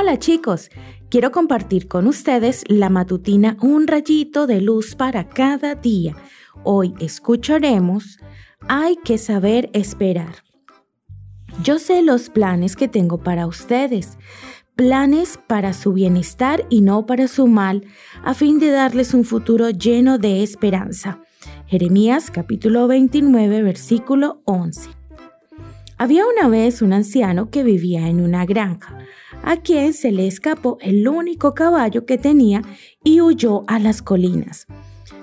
Hola chicos, quiero compartir con ustedes la matutina Un rayito de luz para cada día. Hoy escucharemos Hay que saber esperar. Yo sé los planes que tengo para ustedes, planes para su bienestar y no para su mal, a fin de darles un futuro lleno de esperanza. Jeremías capítulo 29 versículo 11. Había una vez un anciano que vivía en una granja, a quien se le escapó el único caballo que tenía y huyó a las colinas.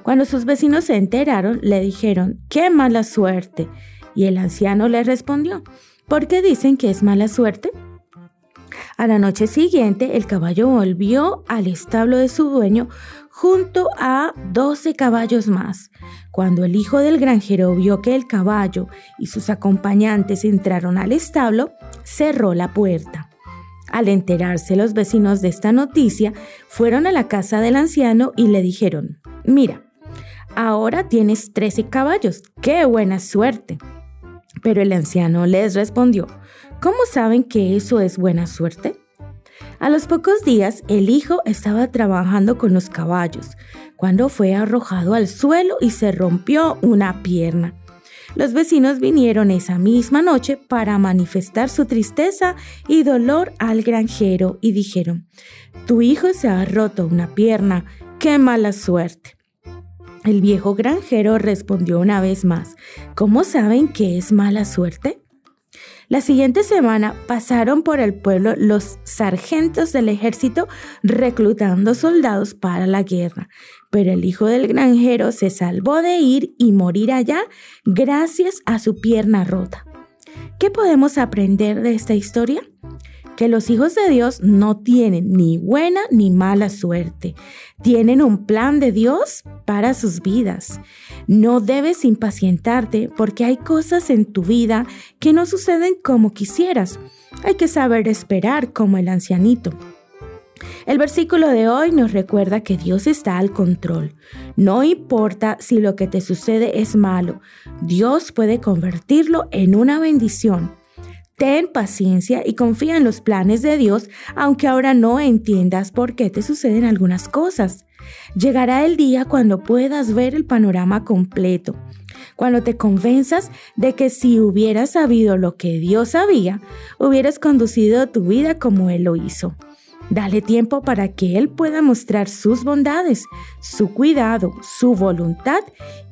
Cuando sus vecinos se enteraron, le dijeron, ¡qué mala suerte! Y el anciano le respondió, ¿por qué dicen que es mala suerte? A la noche siguiente, el caballo volvió al establo de su dueño junto a doce caballos más. Cuando el hijo del granjero vio que el caballo y sus acompañantes entraron al establo, cerró la puerta. Al enterarse los vecinos de esta noticia, fueron a la casa del anciano y le dijeron, mira, ahora tienes trece caballos, qué buena suerte. Pero el anciano les respondió, ¿Cómo saben que eso es buena suerte? A los pocos días, el hijo estaba trabajando con los caballos, cuando fue arrojado al suelo y se rompió una pierna. Los vecinos vinieron esa misma noche para manifestar su tristeza y dolor al granjero y dijeron, Tu hijo se ha roto una pierna, qué mala suerte. El viejo granjero respondió una vez más, ¿cómo saben que es mala suerte? La siguiente semana pasaron por el pueblo los sargentos del ejército reclutando soldados para la guerra, pero el hijo del granjero se salvó de ir y morir allá gracias a su pierna rota. ¿Qué podemos aprender de esta historia? que los hijos de Dios no tienen ni buena ni mala suerte. Tienen un plan de Dios para sus vidas. No debes impacientarte porque hay cosas en tu vida que no suceden como quisieras. Hay que saber esperar como el ancianito. El versículo de hoy nos recuerda que Dios está al control. No importa si lo que te sucede es malo, Dios puede convertirlo en una bendición. Ten paciencia y confía en los planes de Dios, aunque ahora no entiendas por qué te suceden algunas cosas. Llegará el día cuando puedas ver el panorama completo, cuando te convenzas de que si hubieras sabido lo que Dios sabía, hubieras conducido tu vida como Él lo hizo. Dale tiempo para que Él pueda mostrar sus bondades, su cuidado, su voluntad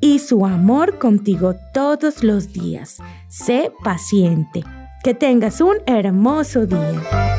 y su amor contigo todos los días. Sé paciente. Que tengas un hermoso día.